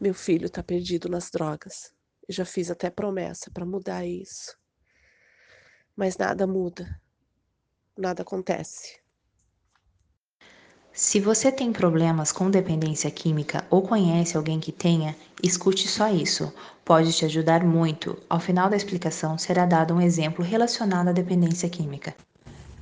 Meu filho está perdido nas drogas. Eu já fiz até promessa para mudar isso. Mas nada muda. Nada acontece. Se você tem problemas com dependência química ou conhece alguém que tenha, escute só isso. Pode te ajudar muito. Ao final da explicação será dado um exemplo relacionado à dependência química.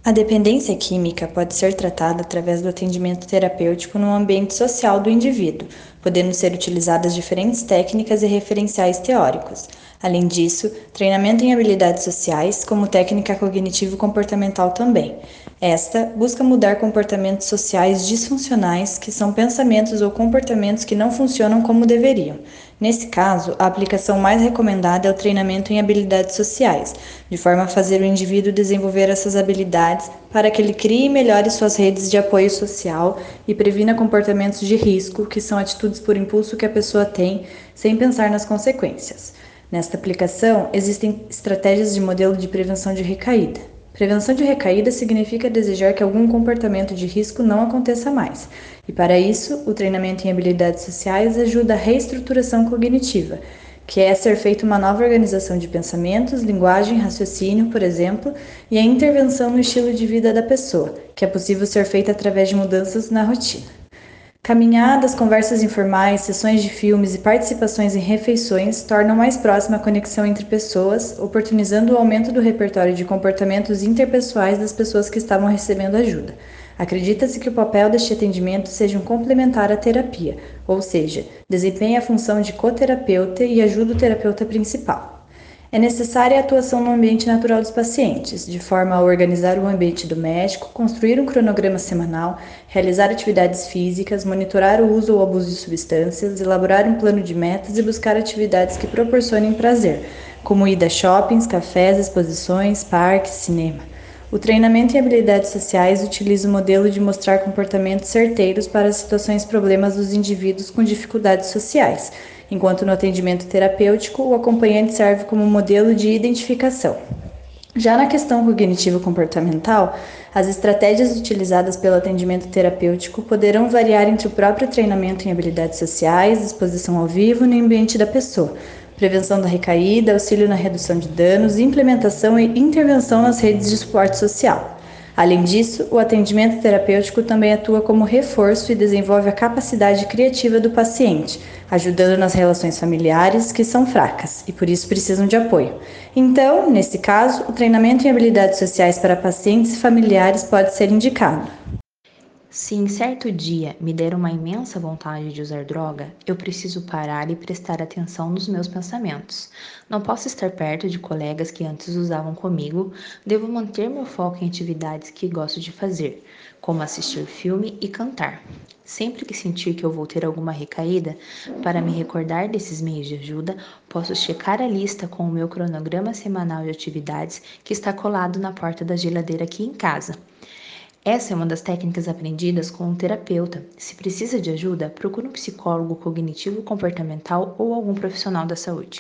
A dependência química pode ser tratada através do atendimento terapêutico no ambiente social do indivíduo, podendo ser utilizadas diferentes técnicas e referenciais teóricos. Além disso, treinamento em habilidades sociais, como técnica cognitivo-comportamental também. Esta busca mudar comportamentos sociais disfuncionais, que são pensamentos ou comportamentos que não funcionam como deveriam. Nesse caso, a aplicação mais recomendada é o treinamento em habilidades sociais, de forma a fazer o indivíduo desenvolver essas habilidades para que ele crie e melhore suas redes de apoio social e previna comportamentos de risco, que são atitudes por impulso que a pessoa tem sem pensar nas consequências. Nesta aplicação, existem estratégias de modelo de prevenção de recaída. Prevenção de recaída significa desejar que algum comportamento de risco não aconteça mais, e para isso, o treinamento em habilidades sociais ajuda a reestruturação cognitiva, que é ser feita uma nova organização de pensamentos, linguagem, raciocínio, por exemplo, e a intervenção no estilo de vida da pessoa, que é possível ser feita através de mudanças na rotina. Caminhadas, conversas informais, sessões de filmes e participações em refeições tornam mais próxima a conexão entre pessoas, oportunizando o aumento do repertório de comportamentos interpessoais das pessoas que estavam recebendo ajuda. Acredita-se que o papel deste atendimento seja um complementar à terapia, ou seja, desempenha a função de coterapeuta e ajuda o terapeuta principal. É necessária a atuação no ambiente natural dos pacientes, de forma a organizar o ambiente doméstico, construir um cronograma semanal, realizar atividades físicas, monitorar o uso ou abuso de substâncias, elaborar um plano de metas e buscar atividades que proporcionem prazer, como ida a shoppings, cafés, exposições, parques, cinema. O treinamento em habilidades sociais utiliza o modelo de mostrar comportamentos certeiros para situações e problemas dos indivíduos com dificuldades sociais enquanto no atendimento terapêutico o acompanhante serve como modelo de identificação. Já na questão cognitivo-comportamental, as estratégias utilizadas pelo atendimento terapêutico poderão variar entre o próprio treinamento em habilidades sociais, exposição ao vivo no ambiente da pessoa, prevenção da recaída, auxílio na redução de danos, implementação e intervenção nas redes de suporte social. Além disso, o atendimento terapêutico também atua como reforço e desenvolve a capacidade criativa do paciente, ajudando nas relações familiares que são fracas e por isso precisam de apoio. Então, nesse caso, o treinamento em habilidades sociais para pacientes e familiares pode ser indicado. Se em certo dia me der uma imensa vontade de usar droga, eu preciso parar e prestar atenção nos meus pensamentos. Não posso estar perto de colegas que antes usavam comigo, devo manter meu foco em atividades que gosto de fazer, como assistir filme e cantar. Sempre que sentir que eu vou ter alguma recaída, para me recordar desses meios de ajuda, posso checar a lista com o meu cronograma semanal de atividades que está colado na porta da geladeira aqui em casa. Essa é uma das técnicas aprendidas com um terapeuta. Se precisa de ajuda, procure um psicólogo cognitivo comportamental ou algum profissional da saúde.